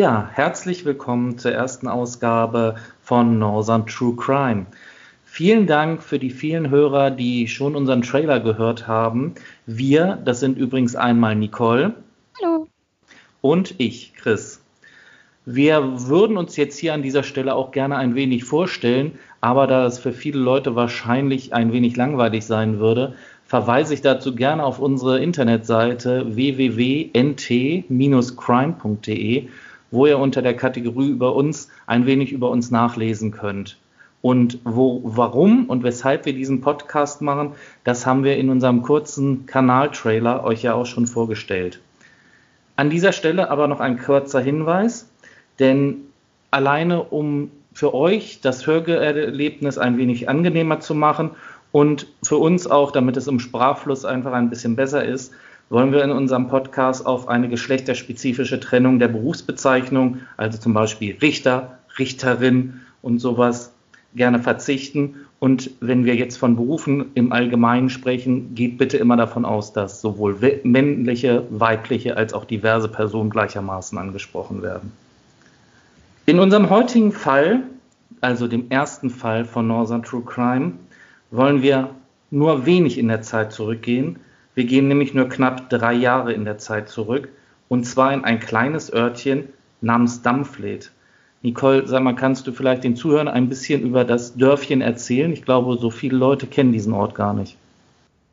Ja, herzlich willkommen zur ersten Ausgabe von Northern True Crime. Vielen Dank für die vielen Hörer, die schon unseren Trailer gehört haben. Wir, das sind übrigens einmal Nicole. Hallo. Und ich, Chris. Wir würden uns jetzt hier an dieser Stelle auch gerne ein wenig vorstellen, aber da es für viele Leute wahrscheinlich ein wenig langweilig sein würde, verweise ich dazu gerne auf unsere Internetseite www.nt-crime.de, wo ihr unter der Kategorie über uns ein wenig über uns nachlesen könnt. Und wo, warum und weshalb wir diesen Podcast machen, das haben wir in unserem kurzen Kanaltrailer euch ja auch schon vorgestellt. An dieser Stelle aber noch ein kurzer Hinweis, denn alleine um für euch das Hörerlebnis ein wenig angenehmer zu machen und für uns auch, damit es im Sprachfluss einfach ein bisschen besser ist, wollen wir in unserem Podcast auf eine geschlechterspezifische Trennung der Berufsbezeichnung, also zum Beispiel Richter, Richterin und sowas, gerne verzichten. Und wenn wir jetzt von Berufen im Allgemeinen sprechen, geht bitte immer davon aus, dass sowohl männliche, weibliche als auch diverse Personen gleichermaßen angesprochen werden. In unserem heutigen Fall, also dem ersten Fall von Northern True Crime, wollen wir nur wenig in der Zeit zurückgehen. Wir gehen nämlich nur knapp drei Jahre in der Zeit zurück und zwar in ein kleines Örtchen namens Dampfled. Nicole, sag mal, kannst du vielleicht den Zuhörern ein bisschen über das Dörfchen erzählen? Ich glaube, so viele Leute kennen diesen Ort gar nicht.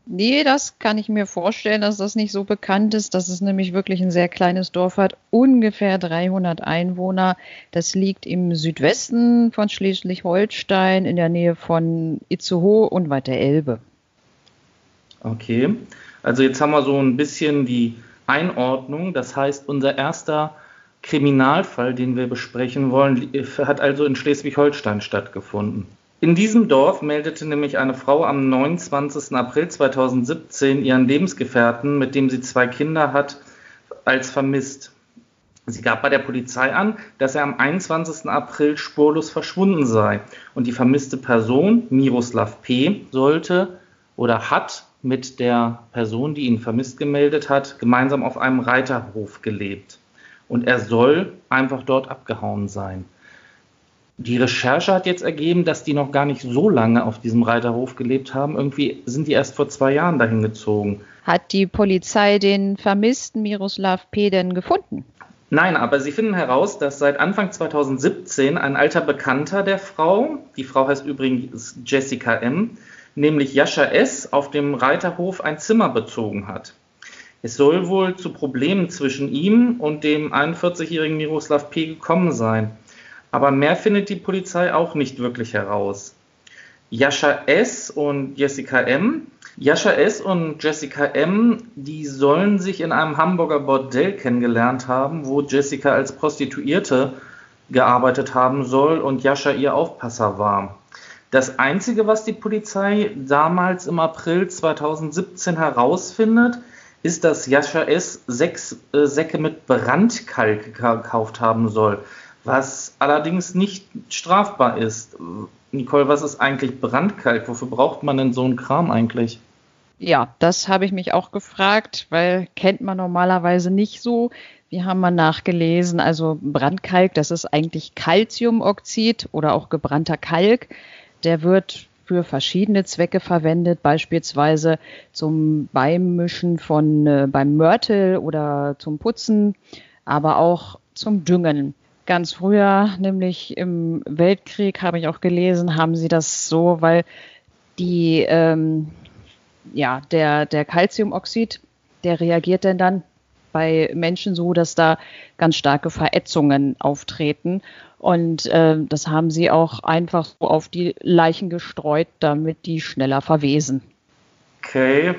Nee, das kann ich mir vorstellen, dass das nicht so bekannt ist. Das ist nämlich wirklich ein sehr kleines Dorf, hat ungefähr 300 Einwohner. Das liegt im Südwesten von Schleswig-Holstein in der Nähe von Itzehoe und weit der Elbe. Okay, also jetzt haben wir so ein bisschen die Einordnung. Das heißt, unser erster Kriminalfall, den wir besprechen wollen, hat also in Schleswig-Holstein stattgefunden. In diesem Dorf meldete nämlich eine Frau am 29. April 2017 ihren Lebensgefährten, mit dem sie zwei Kinder hat, als vermisst. Sie gab bei der Polizei an, dass er am 21. April spurlos verschwunden sei und die vermisste Person, Miroslav P., sollte oder hat mit der Person, die ihn vermisst gemeldet hat, gemeinsam auf einem Reiterhof gelebt. Und er soll einfach dort abgehauen sein. Die Recherche hat jetzt ergeben, dass die noch gar nicht so lange auf diesem Reiterhof gelebt haben. Irgendwie sind die erst vor zwei Jahren dahin gezogen. Hat die Polizei den vermissten Miroslav P. denn gefunden? Nein, aber sie finden heraus, dass seit Anfang 2017 ein alter Bekannter der Frau, die Frau heißt übrigens Jessica M., nämlich Jascha S., auf dem Reiterhof ein Zimmer bezogen hat. Es soll wohl zu Problemen zwischen ihm und dem 41-jährigen Miroslav P. gekommen sein. Aber mehr findet die Polizei auch nicht wirklich heraus. Jascha S. und Jessica M. Jascha S. und Jessica M., die sollen sich in einem Hamburger Bordell kennengelernt haben, wo Jessica als Prostituierte gearbeitet haben soll und Jascha ihr Aufpasser war. Das Einzige, was die Polizei damals im April 2017 herausfindet, ist, dass Jascha S. sechs äh, Säcke mit Brandkalk gekauft haben soll was allerdings nicht strafbar ist. Nicole, was ist eigentlich Brandkalk? Wofür braucht man denn so einen Kram eigentlich? Ja, das habe ich mich auch gefragt, weil kennt man normalerweise nicht so. Wir haben mal nachgelesen, also Brandkalk, das ist eigentlich Calciumoxid oder auch gebrannter Kalk. Der wird für verschiedene Zwecke verwendet, beispielsweise zum Beimischen von äh, beim Mörtel oder zum Putzen, aber auch zum Düngen. Ganz früher, nämlich im Weltkrieg, habe ich auch gelesen, haben sie das so, weil die, ähm, ja, der, der Calciumoxid, der reagiert denn dann bei Menschen so, dass da ganz starke Verätzungen auftreten. Und äh, das haben sie auch einfach so auf die Leichen gestreut, damit die schneller verwesen. Okay,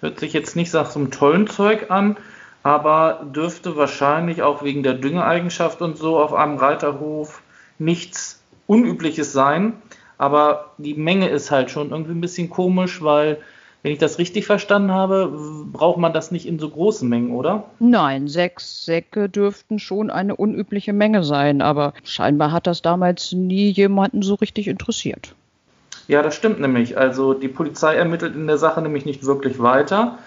hört sich jetzt nicht nach so einem tollen Zeug an aber dürfte wahrscheinlich auch wegen der Düngeeigenschaft und so auf einem Reiterhof nichts Unübliches sein. Aber die Menge ist halt schon irgendwie ein bisschen komisch, weil, wenn ich das richtig verstanden habe, braucht man das nicht in so großen Mengen, oder? Nein, sechs Säcke dürften schon eine unübliche Menge sein, aber scheinbar hat das damals nie jemanden so richtig interessiert. Ja, das stimmt nämlich. Also die Polizei ermittelt in der Sache nämlich nicht wirklich weiter.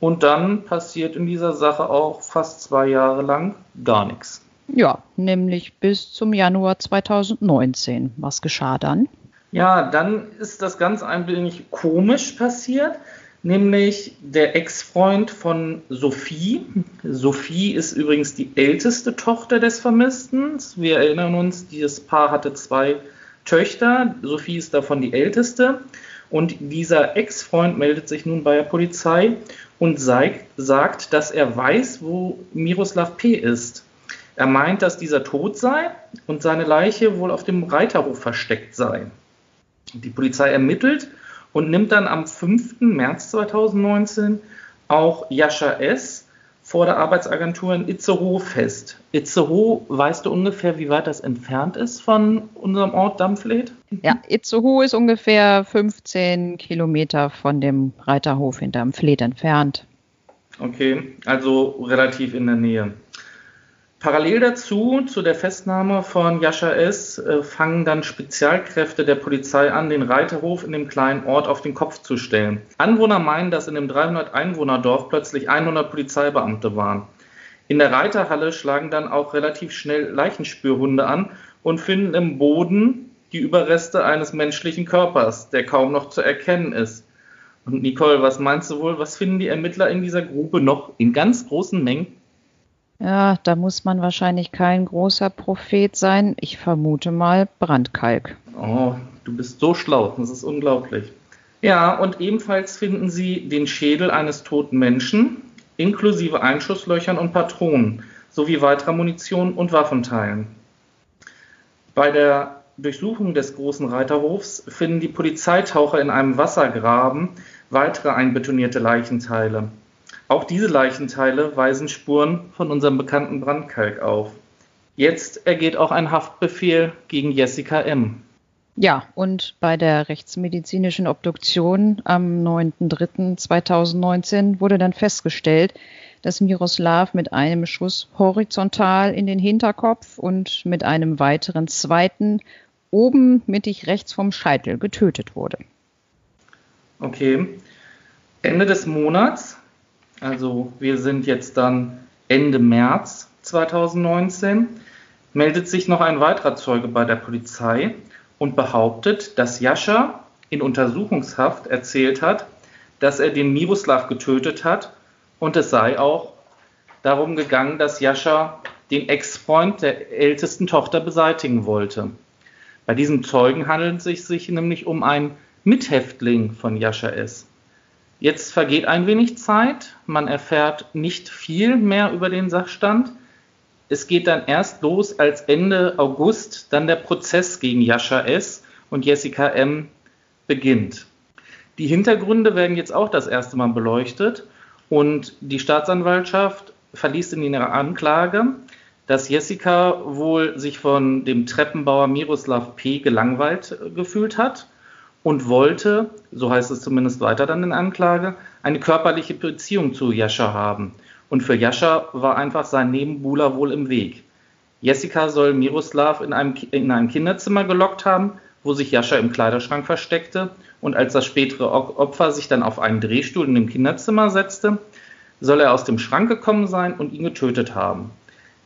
Und dann passiert in dieser Sache auch fast zwei Jahre lang gar nichts. Ja, nämlich bis zum Januar 2019. Was geschah dann? Ja, dann ist das ganz ein wenig komisch passiert, nämlich der Ex-Freund von Sophie. Sophie ist übrigens die älteste Tochter des Vermissten. Wir erinnern uns, dieses Paar hatte zwei Töchter. Sophie ist davon die älteste. Und dieser Ex-Freund meldet sich nun bei der Polizei und sagt, dass er weiß, wo Miroslav P. ist. Er meint, dass dieser tot sei und seine Leiche wohl auf dem Reiterhof versteckt sei. Die Polizei ermittelt und nimmt dann am 5. März 2019 auch Jascha S. vor der Arbeitsagentur in Itzehoe fest. Itzehoe, weißt du ungefähr, wie weit das entfernt ist von unserem Ort Dampfled? Ja, Itzehoe ist ungefähr 15 Kilometer von dem Reiterhof in Dampfled entfernt. Okay, also relativ in der Nähe. Parallel dazu, zu der Festnahme von Jascha S., äh, fangen dann Spezialkräfte der Polizei an, den Reiterhof in dem kleinen Ort auf den Kopf zu stellen. Anwohner meinen, dass in dem 300-Einwohner-Dorf plötzlich 100 Polizeibeamte waren. In der Reiterhalle schlagen dann auch relativ schnell Leichenspürhunde an und finden im Boden die Überreste eines menschlichen Körpers, der kaum noch zu erkennen ist. Und Nicole, was meinst du wohl, was finden die Ermittler in dieser Grube noch in ganz großen Mengen? Ja, da muss man wahrscheinlich kein großer Prophet sein. Ich vermute mal Brandkalk. Oh, du bist so schlau. Das ist unglaublich. Ja, und ebenfalls finden sie den Schädel eines toten Menschen, inklusive Einschusslöchern und Patronen, sowie weiterer Munition und Waffenteilen. Bei der Durchsuchung des großen Reiterhofs finden die Polizeitaucher in einem Wassergraben weitere einbetonierte Leichenteile. Auch diese Leichenteile weisen Spuren von unserem bekannten Brandkalk auf. Jetzt ergeht auch ein Haftbefehl gegen Jessica M. Ja, und bei der rechtsmedizinischen Obduktion am 9.3.2019 wurde dann festgestellt, dass Miroslav mit einem Schuss horizontal in den Hinterkopf und mit einem weiteren zweiten oben mittig rechts vom Scheitel getötet wurde. Okay. Ende des Monats also wir sind jetzt dann Ende März 2019, meldet sich noch ein weiterer Zeuge bei der Polizei und behauptet, dass Jascha in Untersuchungshaft erzählt hat, dass er den Miroslav getötet hat und es sei auch darum gegangen, dass Jascha den Ex-Freund der ältesten Tochter beseitigen wollte. Bei diesem Zeugen handelt es sich nämlich um einen Mithäftling von Jascha S. Jetzt vergeht ein wenig Zeit, man erfährt nicht viel mehr über den Sachstand. Es geht dann erst los, als Ende August dann der Prozess gegen Jascha S. und Jessica M. beginnt. Die Hintergründe werden jetzt auch das erste Mal beleuchtet und die Staatsanwaltschaft verliest in ihrer Anklage, dass Jessica wohl sich von dem Treppenbauer Miroslav P. gelangweilt gefühlt hat und wollte, so heißt es zumindest weiter dann in Anklage, eine körperliche Beziehung zu Jascha haben. Und für Jascha war einfach sein Nebenbuhler wohl im Weg. Jessica soll Miroslav in einem, in einem Kinderzimmer gelockt haben, wo sich Jascha im Kleiderschrank versteckte und als das spätere Opfer sich dann auf einen Drehstuhl in dem Kinderzimmer setzte, soll er aus dem Schrank gekommen sein und ihn getötet haben.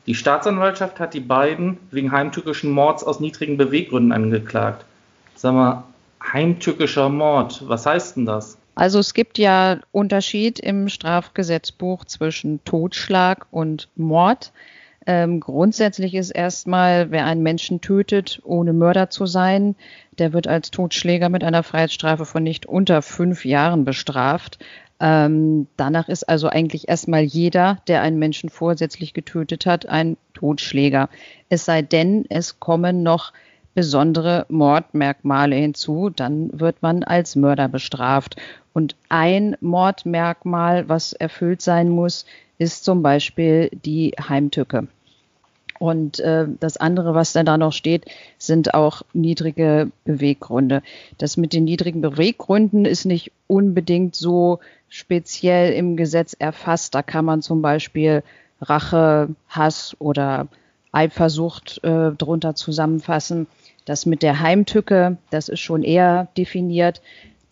Die Staatsanwaltschaft hat die beiden wegen heimtückischen Mords aus niedrigen Beweggründen angeklagt. Sag mal, heimtückischer Mord. Was heißt denn das? Also es gibt ja Unterschied im Strafgesetzbuch zwischen Totschlag und Mord. Ähm, grundsätzlich ist erstmal, wer einen Menschen tötet, ohne Mörder zu sein, der wird als Totschläger mit einer Freiheitsstrafe von nicht unter fünf Jahren bestraft. Ähm, danach ist also eigentlich erstmal jeder, der einen Menschen vorsätzlich getötet hat, ein Totschläger. Es sei denn, es kommen noch besondere Mordmerkmale hinzu, dann wird man als Mörder bestraft. Und ein Mordmerkmal, was erfüllt sein muss, ist zum Beispiel die Heimtücke. Und äh, das andere, was dann da noch steht, sind auch niedrige Beweggründe. Das mit den niedrigen Beweggründen ist nicht unbedingt so speziell im Gesetz erfasst. Da kann man zum Beispiel Rache, Hass oder Eifersucht äh, drunter zusammenfassen. Das mit der Heimtücke, das ist schon eher definiert,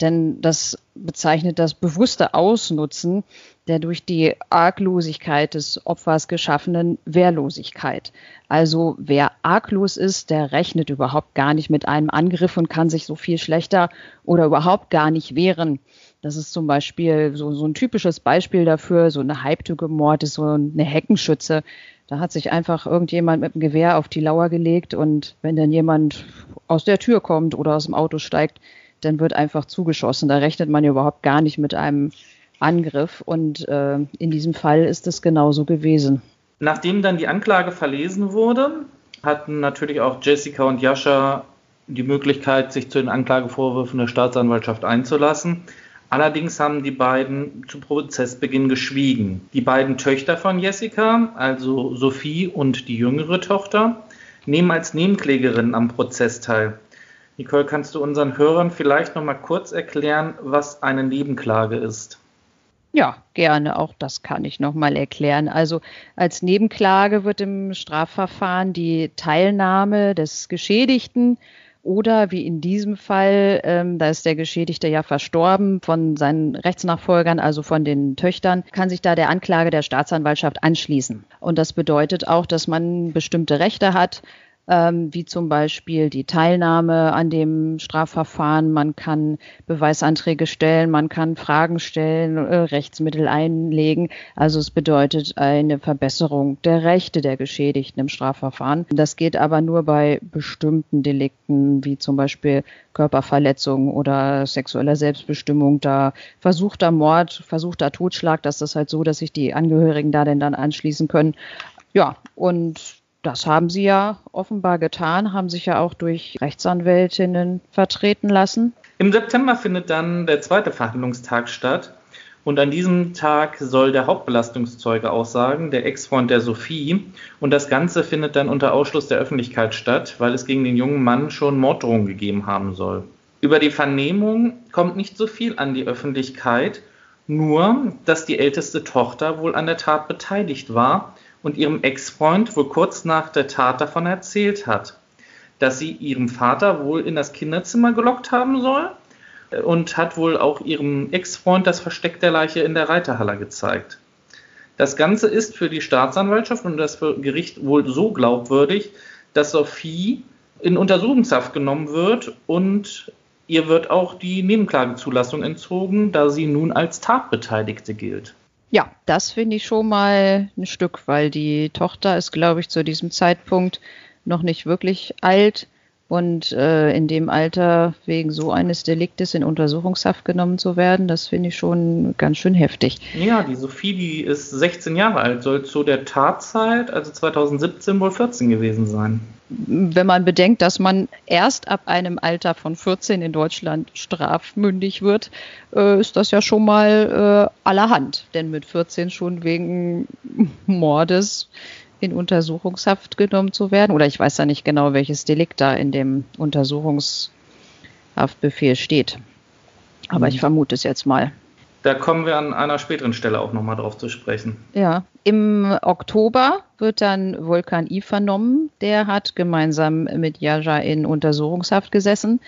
denn das bezeichnet das bewusste Ausnutzen der durch die Arglosigkeit des Opfers geschaffenen Wehrlosigkeit. Also wer arglos ist, der rechnet überhaupt gar nicht mit einem Angriff und kann sich so viel schlechter oder überhaupt gar nicht wehren. Das ist zum Beispiel so, so ein typisches Beispiel dafür, so eine halbtücke Mord ist so eine Heckenschütze. Da hat sich einfach irgendjemand mit dem Gewehr auf die Lauer gelegt und wenn dann jemand aus der Tür kommt oder aus dem Auto steigt, dann wird einfach zugeschossen. Da rechnet man ja überhaupt gar nicht mit einem Angriff und äh, in diesem Fall ist es genauso gewesen. Nachdem dann die Anklage verlesen wurde, hatten natürlich auch Jessica und Jascha die Möglichkeit, sich zu den Anklagevorwürfen der Staatsanwaltschaft einzulassen. Allerdings haben die beiden zu Prozessbeginn geschwiegen. Die beiden Töchter von Jessica, also Sophie und die jüngere Tochter, nehmen als Nebenklägerinnen am Prozess teil. Nicole, kannst du unseren Hörern vielleicht noch mal kurz erklären, was eine Nebenklage ist? Ja, gerne. Auch das kann ich noch mal erklären. Also als Nebenklage wird im Strafverfahren die Teilnahme des Geschädigten oder wie in diesem Fall, ähm, da ist der Geschädigte ja verstorben von seinen Rechtsnachfolgern, also von den Töchtern, kann sich da der Anklage der Staatsanwaltschaft anschließen. Und das bedeutet auch, dass man bestimmte Rechte hat, ähm, wie zum Beispiel die Teilnahme an dem Strafverfahren. Man kann Beweisanträge stellen, man kann Fragen stellen, äh, Rechtsmittel einlegen. Also es bedeutet eine Verbesserung der Rechte der Geschädigten im Strafverfahren. Das geht aber nur bei bestimmten Delikten, wie zum Beispiel Körperverletzung oder sexueller Selbstbestimmung. Da versuchter Mord, versuchter Totschlag, das ist halt so, dass sich die Angehörigen da denn dann anschließen können. Ja, und das haben sie ja offenbar getan, haben sich ja auch durch Rechtsanwältinnen vertreten lassen. Im September findet dann der zweite Verhandlungstag statt. Und an diesem Tag soll der Hauptbelastungszeuge aussagen, der Ex-Freund der Sophie. Und das Ganze findet dann unter Ausschluss der Öffentlichkeit statt, weil es gegen den jungen Mann schon Morddrohungen gegeben haben soll. Über die Vernehmung kommt nicht so viel an die Öffentlichkeit, nur dass die älteste Tochter wohl an der Tat beteiligt war und ihrem Ex-Freund wohl kurz nach der Tat davon erzählt hat, dass sie ihrem Vater wohl in das Kinderzimmer gelockt haben soll und hat wohl auch ihrem Ex-Freund das Versteck der Leiche in der Reiterhalle gezeigt. Das Ganze ist für die Staatsanwaltschaft und das Gericht wohl so glaubwürdig, dass Sophie in Untersuchungshaft genommen wird und ihr wird auch die Nebenklagezulassung entzogen, da sie nun als Tatbeteiligte gilt. Ja, das finde ich schon mal ein Stück, weil die Tochter ist, glaube ich, zu diesem Zeitpunkt noch nicht wirklich alt. Und äh, in dem Alter wegen so eines Deliktes in Untersuchungshaft genommen zu werden, das finde ich schon ganz schön heftig. Ja, die Sophie, die ist 16 Jahre alt, soll zu der Tatzeit, also 2017, wohl 14 gewesen sein. Wenn man bedenkt, dass man erst ab einem Alter von 14 in Deutschland strafmündig wird, äh, ist das ja schon mal äh, allerhand. Denn mit 14 schon wegen Mordes in Untersuchungshaft genommen zu werden. Oder ich weiß ja nicht genau, welches Delikt da in dem Untersuchungshaftbefehl steht. Aber ich mhm. vermute es jetzt mal. Da kommen wir an einer späteren Stelle auch nochmal drauf zu sprechen. Ja, im Oktober wird dann Volkan I vernommen. Der hat gemeinsam mit Jaja in Untersuchungshaft gesessen.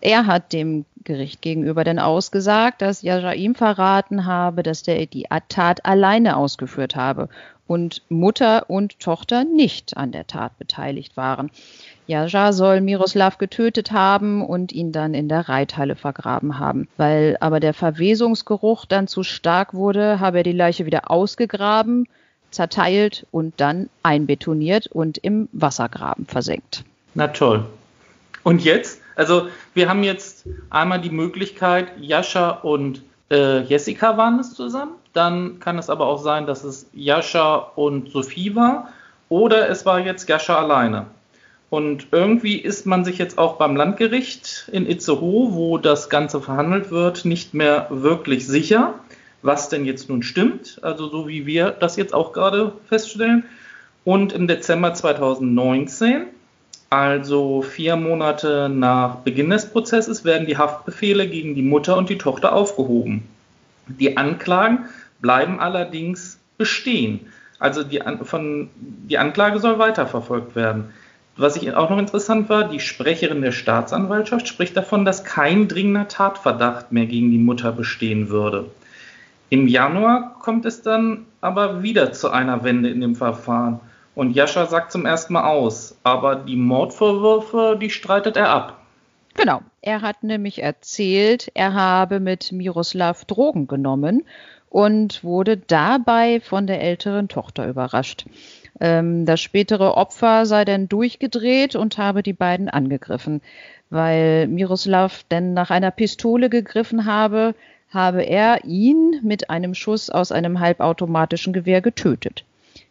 Er hat dem Gericht gegenüber dann ausgesagt, dass Jaja ihm verraten habe, dass der die Tat alleine ausgeführt habe und Mutter und Tochter nicht an der Tat beteiligt waren. Jaja soll Miroslav getötet haben und ihn dann in der Reithalle vergraben haben. Weil aber der Verwesungsgeruch dann zu stark wurde, habe er die Leiche wieder ausgegraben, zerteilt und dann einbetoniert und im Wassergraben versenkt. Na toll. Und jetzt? Also wir haben jetzt einmal die Möglichkeit, Jascha und äh, Jessica waren es zusammen. Dann kann es aber auch sein, dass es Jascha und Sophie war. Oder es war jetzt Jascha alleine. Und irgendwie ist man sich jetzt auch beim Landgericht in Itzehoe, wo das Ganze verhandelt wird, nicht mehr wirklich sicher, was denn jetzt nun stimmt. Also so wie wir das jetzt auch gerade feststellen. Und im Dezember 2019, also vier Monate nach Beginn des Prozesses, werden die Haftbefehle gegen die Mutter und die Tochter aufgehoben. Die Anklagen bleiben allerdings bestehen. Also die, von, die Anklage soll weiterverfolgt werden. Was ich auch noch interessant war, die Sprecherin der Staatsanwaltschaft spricht davon, dass kein dringender Tatverdacht mehr gegen die Mutter bestehen würde. Im Januar kommt es dann aber wieder zu einer Wende in dem Verfahren. Und Jascha sagt zum ersten Mal aus, aber die Mordvorwürfe, die streitet er ab. Genau, er hat nämlich erzählt, er habe mit Miroslav Drogen genommen und wurde dabei von der älteren Tochter überrascht. Ähm, das spätere Opfer sei dann durchgedreht und habe die beiden angegriffen. Weil Miroslav denn nach einer Pistole gegriffen habe, habe er ihn mit einem Schuss aus einem halbautomatischen Gewehr getötet.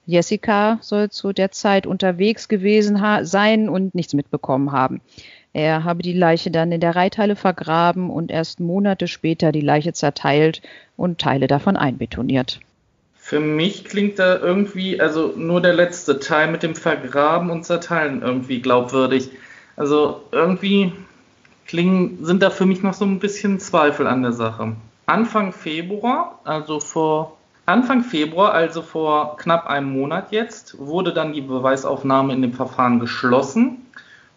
Jessica soll zu der Zeit unterwegs gewesen sein und nichts mitbekommen haben. Er habe die Leiche dann in der Reithalle vergraben und erst Monate später die Leiche zerteilt und Teile davon einbetoniert. Für mich klingt da irgendwie, also nur der letzte Teil mit dem Vergraben und Zerteilen irgendwie glaubwürdig. Also irgendwie klingen, sind da für mich noch so ein bisschen Zweifel an der Sache. Anfang Februar, also vor Anfang Februar, also vor knapp einem Monat jetzt, wurde dann die Beweisaufnahme in dem Verfahren geschlossen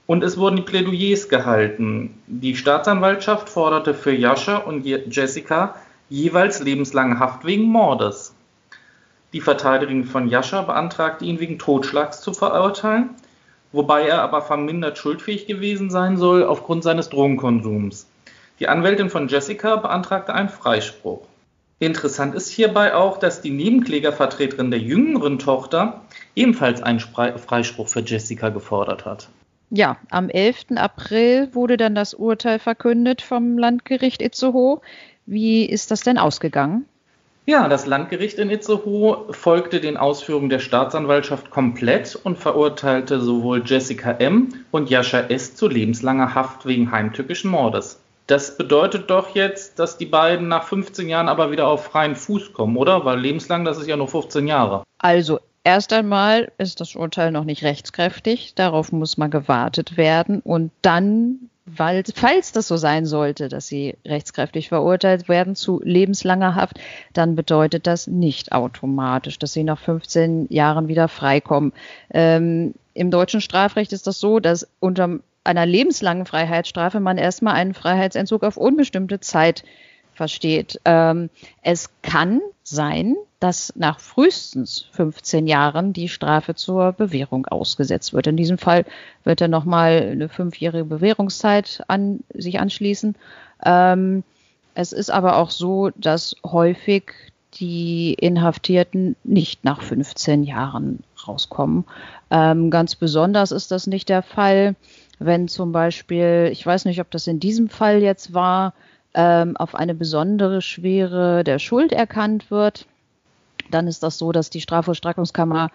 und es wurden die Plädoyers gehalten. Die Staatsanwaltschaft forderte für Jascha und Jessica jeweils lebenslange Haft wegen Mordes. Die Verteidigung von Jascha beantragte ihn wegen Totschlags zu verurteilen, wobei er aber vermindert schuldfähig gewesen sein soll aufgrund seines Drogenkonsums. Die Anwältin von Jessica beantragte einen Freispruch. Interessant ist hierbei auch, dass die Nebenklägervertreterin der jüngeren Tochter ebenfalls einen Freispruch für Jessica gefordert hat. Ja, am 11. April wurde dann das Urteil verkündet vom Landgericht Itzehoe. Wie ist das denn ausgegangen? Ja, das Landgericht in Itzehoe folgte den Ausführungen der Staatsanwaltschaft komplett und verurteilte sowohl Jessica M. und Jascha S. zu lebenslanger Haft wegen heimtückischen Mordes. Das bedeutet doch jetzt, dass die beiden nach 15 Jahren aber wieder auf freien Fuß kommen, oder? Weil lebenslang, das ist ja nur 15 Jahre. Also erst einmal ist das Urteil noch nicht rechtskräftig. Darauf muss mal gewartet werden. Und dann, weil, falls das so sein sollte, dass sie rechtskräftig verurteilt werden zu lebenslanger Haft, dann bedeutet das nicht automatisch, dass sie nach 15 Jahren wieder freikommen. Ähm, Im deutschen Strafrecht ist das so, dass unter einer lebenslangen Freiheitsstrafe man erstmal einen Freiheitsentzug auf unbestimmte Zeit versteht. Ähm, es kann sein, dass nach frühestens 15 Jahren die Strafe zur Bewährung ausgesetzt wird. In diesem Fall wird er nochmal eine fünfjährige Bewährungszeit an sich anschließen. Ähm, es ist aber auch so, dass häufig die Inhaftierten nicht nach 15 Jahren rauskommen. Ähm, ganz besonders ist das nicht der Fall, wenn zum Beispiel, ich weiß nicht, ob das in diesem Fall jetzt war, ähm, auf eine besondere Schwere der Schuld erkannt wird, dann ist das so, dass die Strafvollstreckungskammer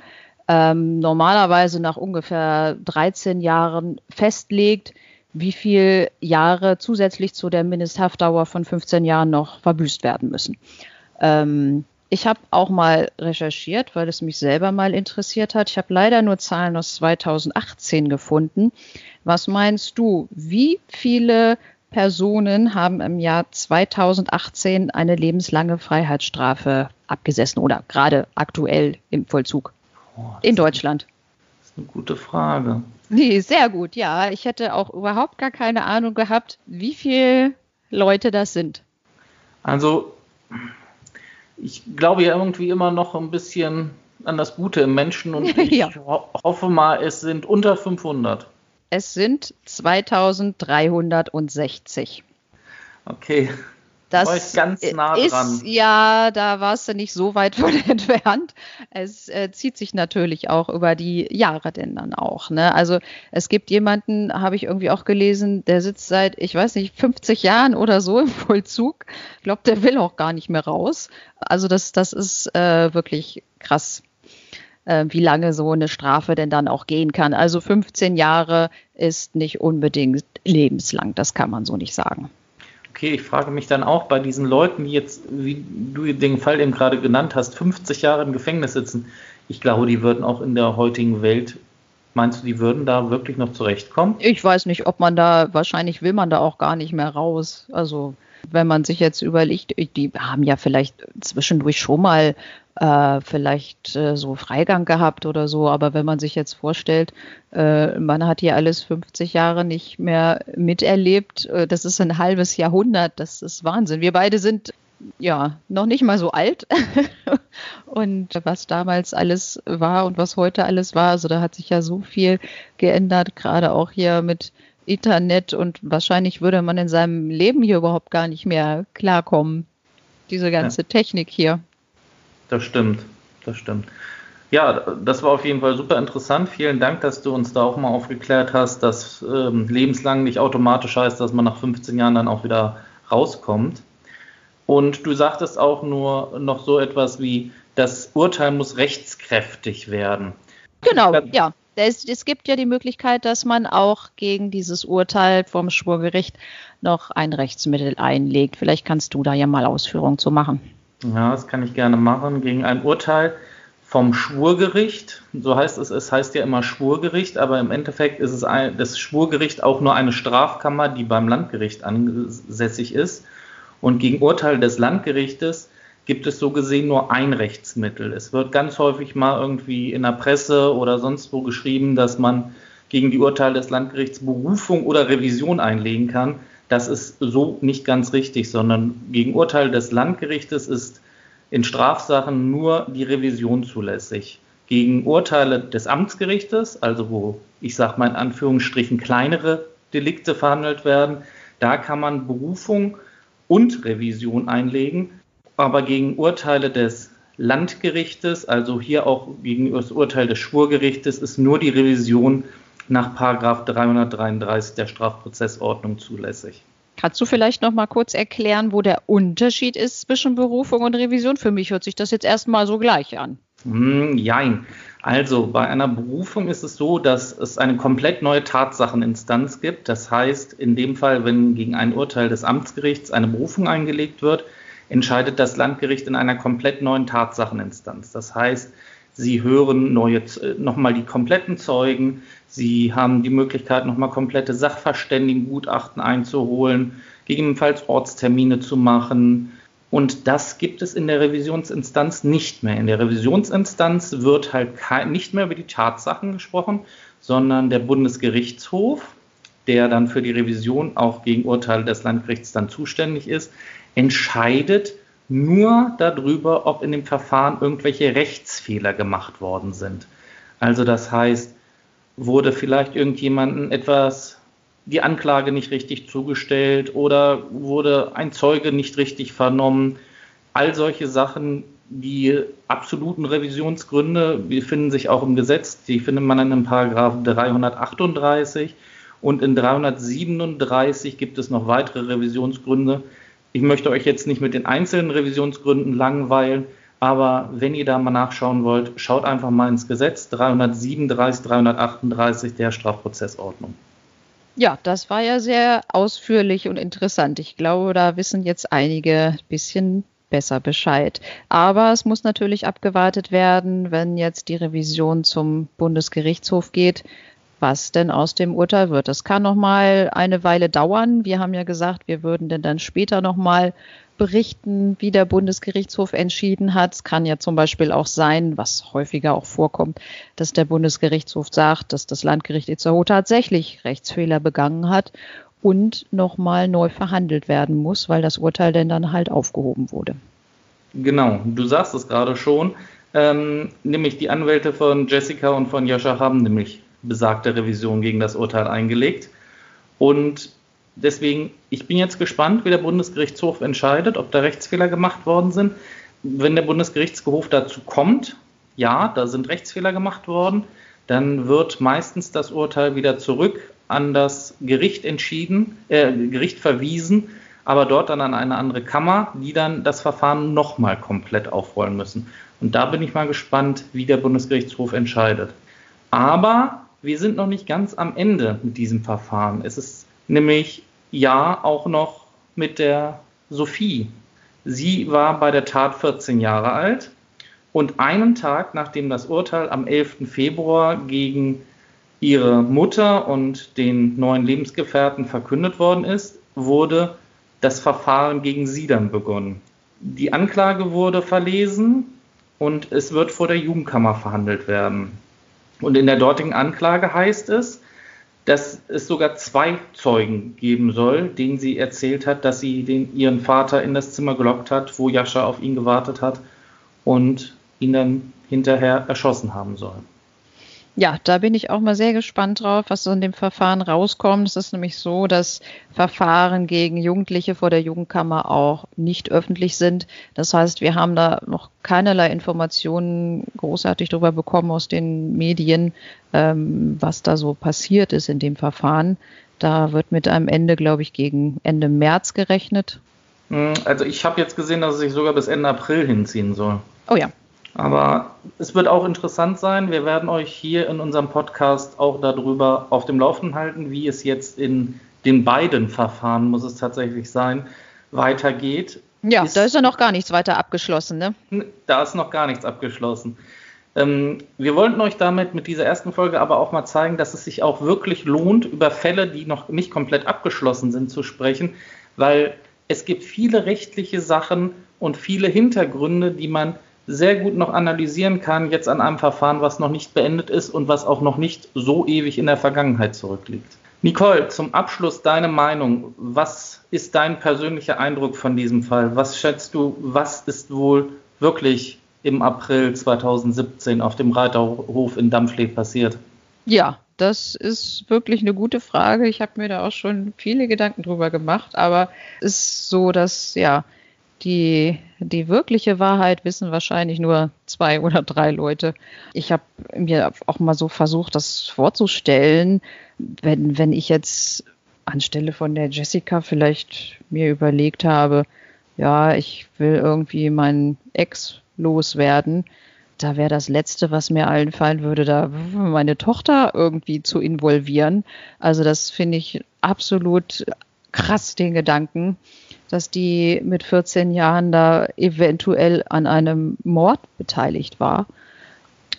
ähm, normalerweise nach ungefähr 13 Jahren festlegt, wie viele Jahre zusätzlich zu der Mindesthaftdauer von 15 Jahren noch verbüßt werden müssen. Ähm, ich habe auch mal recherchiert, weil es mich selber mal interessiert hat. Ich habe leider nur Zahlen aus 2018 gefunden. Was meinst du, wie viele Personen haben im Jahr 2018 eine lebenslange Freiheitsstrafe abgesessen oder gerade aktuell im Vollzug oh, in Deutschland? Das ist eine gute Frage. Nee, sehr gut, ja. Ich hätte auch überhaupt gar keine Ahnung gehabt, wie viele Leute das sind. Also ich glaube ja irgendwie immer noch ein bisschen an das Gute im Menschen und ich ja. ho hoffe mal, es sind unter 500. Es sind 2360. Okay. Das war ich ganz nah ist, dran. Ja, da warst du nicht so weit von entfernt. Es äh, zieht sich natürlich auch über die Jahre denn dann auch. Ne? Also es gibt jemanden, habe ich irgendwie auch gelesen, der sitzt seit, ich weiß nicht, 50 Jahren oder so im Vollzug. Ich glaube, der will auch gar nicht mehr raus. Also das, das ist äh, wirklich krass äh, wie lange so eine Strafe denn dann auch gehen kann. Also 15 Jahre ist nicht unbedingt lebenslang, das kann man so nicht sagen. Okay, ich frage mich dann auch bei diesen Leuten, die jetzt, wie du den Fall eben gerade genannt hast, 50 Jahre im Gefängnis sitzen. Ich glaube, die würden auch in der heutigen Welt, meinst du, die würden da wirklich noch zurechtkommen? Ich weiß nicht, ob man da, wahrscheinlich will man da auch gar nicht mehr raus. Also wenn man sich jetzt überlegt, die haben ja vielleicht zwischendurch schon mal äh, vielleicht äh, so Freigang gehabt oder so, aber wenn man sich jetzt vorstellt, äh, man hat hier alles 50 Jahre nicht mehr miterlebt, äh, das ist ein halbes Jahrhundert, das ist Wahnsinn. Wir beide sind ja noch nicht mal so alt. und was damals alles war und was heute alles war, also da hat sich ja so viel geändert, gerade auch hier mit Internet und wahrscheinlich würde man in seinem Leben hier überhaupt gar nicht mehr klarkommen. Diese ganze ja. Technik hier. Das stimmt, das stimmt. Ja, das war auf jeden Fall super interessant. Vielen Dank, dass du uns da auch mal aufgeklärt hast, dass ähm, lebenslang nicht automatisch heißt, dass man nach 15 Jahren dann auch wieder rauskommt. Und du sagtest auch nur noch so etwas wie, das Urteil muss rechtskräftig werden. Genau, ja. Es, es, gibt ja die Möglichkeit, dass man auch gegen dieses Urteil vom Schwurgericht noch ein Rechtsmittel einlegt. Vielleicht kannst du da ja mal Ausführungen zu machen. Ja, das kann ich gerne machen. Gegen ein Urteil vom Schwurgericht, so heißt es, es heißt ja immer Schwurgericht, aber im Endeffekt ist es ein, das Schwurgericht auch nur eine Strafkammer, die beim Landgericht ansässig ist. Und gegen Urteil des Landgerichtes gibt es so gesehen nur ein Rechtsmittel. Es wird ganz häufig mal irgendwie in der Presse oder sonst wo geschrieben, dass man gegen die Urteile des Landgerichts Berufung oder Revision einlegen kann. Das ist so nicht ganz richtig, sondern gegen Urteil des Landgerichtes ist in Strafsachen nur die Revision zulässig. Gegen Urteile des Amtsgerichtes, also wo ich sage mal in Anführungsstrichen kleinere Delikte verhandelt werden, da kann man Berufung und Revision einlegen aber gegen Urteile des Landgerichtes, also hier auch gegen das Urteil des Schwurgerichtes, ist nur die Revision nach 333 der Strafprozessordnung zulässig. Kannst du vielleicht noch mal kurz erklären, wo der Unterschied ist zwischen Berufung und Revision? Für mich hört sich das jetzt erstmal so gleich an. Hm, jein. Also bei einer Berufung ist es so, dass es eine komplett neue Tatsacheninstanz gibt. Das heißt, in dem Fall, wenn gegen ein Urteil des Amtsgerichts eine Berufung eingelegt wird, entscheidet das Landgericht in einer komplett neuen Tatsacheninstanz. Das heißt, Sie hören neue, nochmal die kompletten Zeugen. Sie haben die Möglichkeit, nochmal komplette Sachverständigengutachten einzuholen, gegebenenfalls Ortstermine zu machen. Und das gibt es in der Revisionsinstanz nicht mehr. In der Revisionsinstanz wird halt nicht mehr über die Tatsachen gesprochen, sondern der Bundesgerichtshof, der dann für die Revision auch gegen Urteile des Landgerichts dann zuständig ist, entscheidet nur darüber, ob in dem Verfahren irgendwelche Rechtsfehler gemacht worden sind. Also das heißt, wurde vielleicht irgendjemandem etwas, die Anklage nicht richtig zugestellt oder wurde ein Zeuge nicht richtig vernommen. All solche Sachen, die absoluten Revisionsgründe, die finden sich auch im Gesetz, die findet man in dem Paragraph 338 und in 337 gibt es noch weitere Revisionsgründe, ich möchte euch jetzt nicht mit den einzelnen Revisionsgründen langweilen, aber wenn ihr da mal nachschauen wollt, schaut einfach mal ins Gesetz 337, 338 der Strafprozessordnung. Ja, das war ja sehr ausführlich und interessant. Ich glaube, da wissen jetzt einige ein bisschen besser Bescheid. Aber es muss natürlich abgewartet werden, wenn jetzt die Revision zum Bundesgerichtshof geht, was denn aus dem Urteil wird. Das kann noch mal eine Weile dauern. Wir haben ja gesagt, wir würden denn dann später noch mal berichten, wie der Bundesgerichtshof entschieden hat. Es kann ja zum Beispiel auch sein, was häufiger auch vorkommt, dass der Bundesgerichtshof sagt, dass das Landgericht Itzehoe tatsächlich Rechtsfehler begangen hat und nochmal neu verhandelt werden muss, weil das Urteil denn dann halt aufgehoben wurde. Genau, du sagst es gerade schon. Ähm, nämlich die Anwälte von Jessica und von Joscha haben nämlich besagte Revision gegen das Urteil eingelegt. Und deswegen, ich bin jetzt gespannt, wie der Bundesgerichtshof entscheidet, ob da Rechtsfehler gemacht worden sind. Wenn der Bundesgerichtshof dazu kommt, ja, da sind Rechtsfehler gemacht worden, dann wird meistens das Urteil wieder zurück an das Gericht entschieden, äh, Gericht verwiesen, aber dort dann an eine andere Kammer, die dann das Verfahren nochmal komplett aufrollen müssen. Und da bin ich mal gespannt, wie der Bundesgerichtshof entscheidet. Aber wir sind noch nicht ganz am Ende mit diesem Verfahren. Es ist nämlich ja auch noch mit der Sophie. Sie war bei der Tat 14 Jahre alt und einen Tag nachdem das Urteil am 11. Februar gegen ihre Mutter und den neuen Lebensgefährten verkündet worden ist, wurde das Verfahren gegen sie dann begonnen. Die Anklage wurde verlesen und es wird vor der Jugendkammer verhandelt werden. Und in der dortigen Anklage heißt es, dass es sogar zwei Zeugen geben soll, denen sie erzählt hat, dass sie den, ihren Vater in das Zimmer gelockt hat, wo Jascha auf ihn gewartet hat und ihn dann hinterher erschossen haben soll. Ja, da bin ich auch mal sehr gespannt drauf, was so in dem Verfahren rauskommt. Es ist nämlich so, dass Verfahren gegen Jugendliche vor der Jugendkammer auch nicht öffentlich sind. Das heißt, wir haben da noch keinerlei Informationen großartig darüber bekommen aus den Medien, ähm, was da so passiert ist in dem Verfahren. Da wird mit einem Ende, glaube ich, gegen Ende März gerechnet. Hm, also ich habe jetzt gesehen, dass es sich sogar bis Ende April hinziehen soll. Oh ja, aber es wird auch interessant sein. Wir werden euch hier in unserem Podcast auch darüber auf dem Laufenden halten, wie es jetzt in den beiden Verfahren, muss es tatsächlich sein, weitergeht. Ja, ist, da ist ja noch gar nichts weiter abgeschlossen, ne? Da ist noch gar nichts abgeschlossen. Ähm, wir wollten euch damit mit dieser ersten Folge aber auch mal zeigen, dass es sich auch wirklich lohnt, über Fälle, die noch nicht komplett abgeschlossen sind, zu sprechen, weil es gibt viele rechtliche Sachen und viele Hintergründe, die man sehr gut noch analysieren kann, jetzt an einem Verfahren, was noch nicht beendet ist und was auch noch nicht so ewig in der Vergangenheit zurückliegt. Nicole, zum Abschluss deine Meinung. Was ist dein persönlicher Eindruck von diesem Fall? Was schätzt du, was ist wohl wirklich im April 2017 auf dem Reiterhof in Dampflee passiert? Ja, das ist wirklich eine gute Frage. Ich habe mir da auch schon viele Gedanken drüber gemacht, aber es ist so, dass ja die, die wirkliche Wahrheit wissen wahrscheinlich nur zwei oder drei Leute. Ich habe mir auch mal so versucht, das vorzustellen, wenn, wenn ich jetzt anstelle von der Jessica vielleicht mir überlegt habe, ja, ich will irgendwie meinen Ex loswerden, da wäre das Letzte, was mir einfallen würde, da meine Tochter irgendwie zu involvieren. Also das finde ich absolut krass, den Gedanken dass die mit 14 Jahren da eventuell an einem Mord beteiligt war.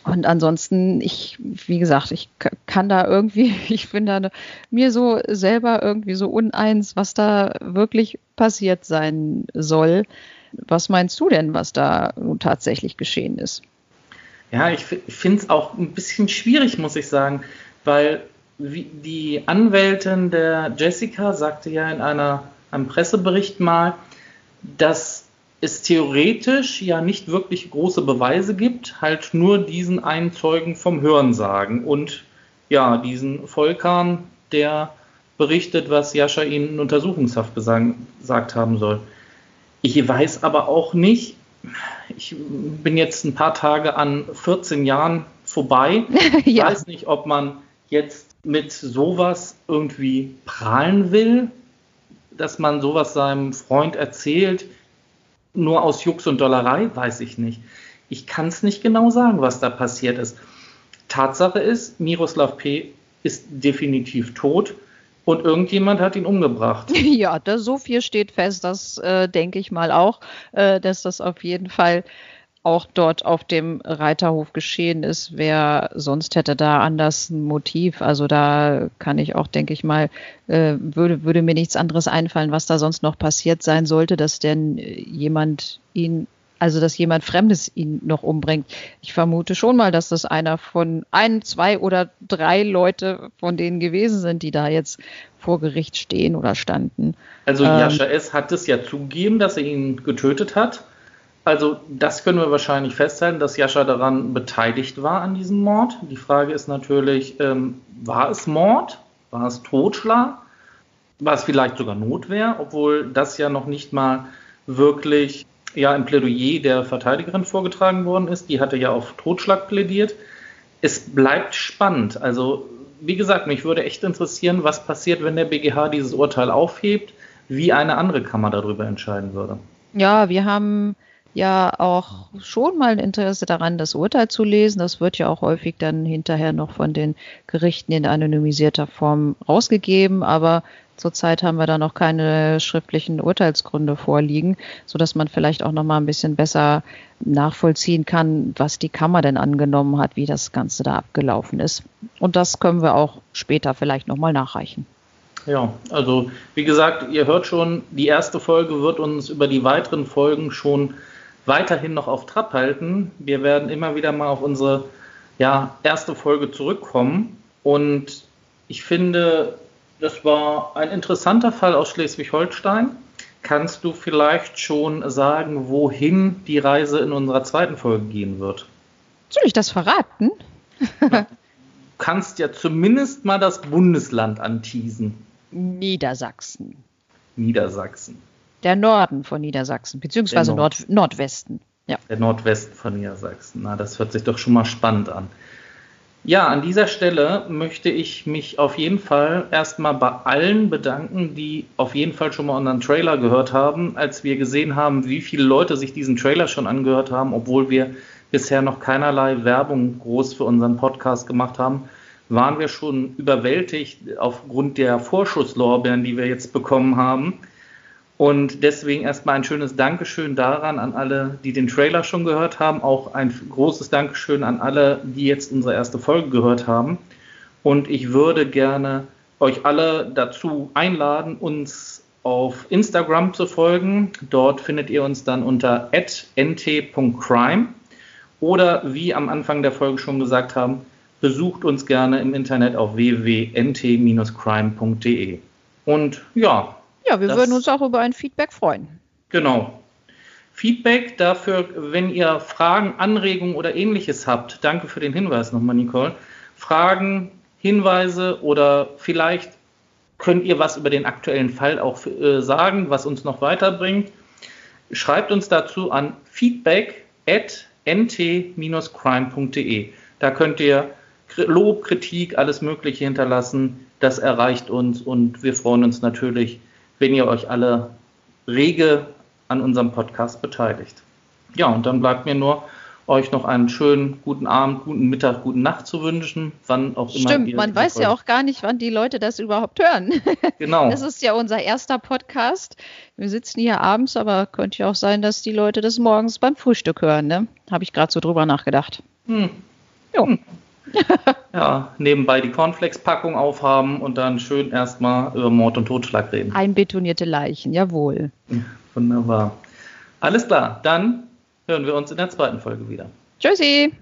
Und ansonsten, ich, wie gesagt, ich kann da irgendwie, ich bin da mir so selber irgendwie so uneins, was da wirklich passiert sein soll. Was meinst du denn, was da nun tatsächlich geschehen ist? Ja, ich finde es auch ein bisschen schwierig, muss ich sagen, weil die Anwältin der Jessica sagte ja in einer einem Pressebericht mal, dass es theoretisch ja nicht wirklich große Beweise gibt, halt nur diesen einen Zeugen vom Hörensagen und ja, diesen Volkan, der berichtet, was Jascha ihnen in Untersuchungshaft gesagt haben soll. Ich weiß aber auch nicht, ich bin jetzt ein paar Tage an 14 Jahren vorbei. Ich ja. weiß nicht, ob man jetzt mit sowas irgendwie prahlen will dass man sowas seinem Freund erzählt, nur aus Jux und Dollerei, weiß ich nicht. Ich kann es nicht genau sagen, was da passiert ist. Tatsache ist, Miroslav P. ist definitiv tot und irgendjemand hat ihn umgebracht. Ja, das, so viel steht fest, das äh, denke ich mal auch, äh, dass das auf jeden Fall auch dort auf dem Reiterhof geschehen ist. Wer sonst hätte da anders ein Motiv? Also da kann ich auch, denke ich mal, äh, würde, würde mir nichts anderes einfallen, was da sonst noch passiert sein sollte, dass denn jemand ihn, also dass jemand Fremdes ihn noch umbringt. Ich vermute schon mal, dass das einer von ein, zwei oder drei Leute von denen gewesen sind, die da jetzt vor Gericht stehen oder standen. Also Jascha ähm, S. hat es ja zugegeben, dass er ihn getötet hat. Also das können wir wahrscheinlich festhalten, dass Jascha daran beteiligt war an diesem Mord. Die Frage ist natürlich, ähm, war es Mord? War es Totschlag? War es vielleicht sogar Notwehr? Obwohl das ja noch nicht mal wirklich ja, im Plädoyer der Verteidigerin vorgetragen worden ist. Die hatte ja auf Totschlag plädiert. Es bleibt spannend. Also wie gesagt, mich würde echt interessieren, was passiert, wenn der BGH dieses Urteil aufhebt, wie eine andere Kammer darüber entscheiden würde. Ja, wir haben ja auch schon mal ein Interesse daran, das Urteil zu lesen. Das wird ja auch häufig dann hinterher noch von den Gerichten in anonymisierter Form rausgegeben, aber zurzeit haben wir da noch keine schriftlichen Urteilsgründe vorliegen, so dass man vielleicht auch noch mal ein bisschen besser nachvollziehen kann, was die Kammer denn angenommen hat, wie das Ganze da abgelaufen ist. Und das können wir auch später vielleicht noch mal nachreichen. Ja, also wie gesagt, ihr hört schon, die erste Folge wird uns über die weiteren Folgen schon weiterhin noch auf Trab halten. Wir werden immer wieder mal auf unsere ja, erste Folge zurückkommen. Und Ich finde, das war ein interessanter Fall aus Schleswig-Holstein. Kannst du vielleicht schon sagen, wohin die Reise in unserer zweiten Folge gehen wird? Soll ich das verraten? Du kannst ja zumindest mal das Bundesland anteasen. Niedersachsen. Niedersachsen. Der Norden von Niedersachsen, beziehungsweise Nord. Nord Nordwesten. Ja. Der Nordwesten von Niedersachsen. Na, das hört sich doch schon mal spannend an. Ja, an dieser Stelle möchte ich mich auf jeden Fall erstmal bei allen bedanken, die auf jeden Fall schon mal unseren Trailer gehört haben, als wir gesehen haben, wie viele Leute sich diesen Trailer schon angehört haben, obwohl wir bisher noch keinerlei Werbung groß für unseren Podcast gemacht haben, waren wir schon überwältigt aufgrund der Vorschusslorbeeren, die wir jetzt bekommen haben. Und deswegen erstmal ein schönes Dankeschön daran an alle, die den Trailer schon gehört haben. Auch ein großes Dankeschön an alle, die jetzt unsere erste Folge gehört haben. Und ich würde gerne euch alle dazu einladen, uns auf Instagram zu folgen. Dort findet ihr uns dann unter nt.crime. Oder wie am Anfang der Folge schon gesagt haben, besucht uns gerne im Internet auf www.nt-crime.de. Und ja, Ja, wir Das- würden uns auch über ein Feedback freuen. Genau. Feedback dafür, wenn ihr Fragen, Anregungen oder ähnliches habt. Danke für den Hinweis nochmal, Nicole. Fragen, Hinweise oder vielleicht könnt ihr was über den aktuellen Fall auch äh, sagen, was uns noch weiterbringt. Schreibt uns dazu an feedback at nt-crime.de. Da könnt ihr Lob, Kritik, alles Mögliche hinterlassen. Das erreicht uns und wir freuen uns natürlich, wenn ihr euch alle rege an unserem Podcast beteiligt. Ja, und dann bleibt mir nur, euch noch einen schönen guten Abend, guten Mittag, guten Nacht zu wünschen, wann auch immer. Stimmt, man weiß ja auch gar nicht, wann die Leute das überhaupt hören. Genau. Das ist ja unser erster Podcast. Wir sitzen hier abends, aber könnte ja auch sein, dass die Leute das morgens beim Frühstück hören. Ne? Habe ich gerade so drüber nachgedacht. Hm. Jo. Ja, nebenbei die Cornflakes-Packung aufhaben und dann schön erstmal über Mord und Totschlag reden. Einbetonierte Leichen, jawohl. Wunderbar. Alles klar, dann hören wir uns in der zweiten Folge wieder. Tschüssi.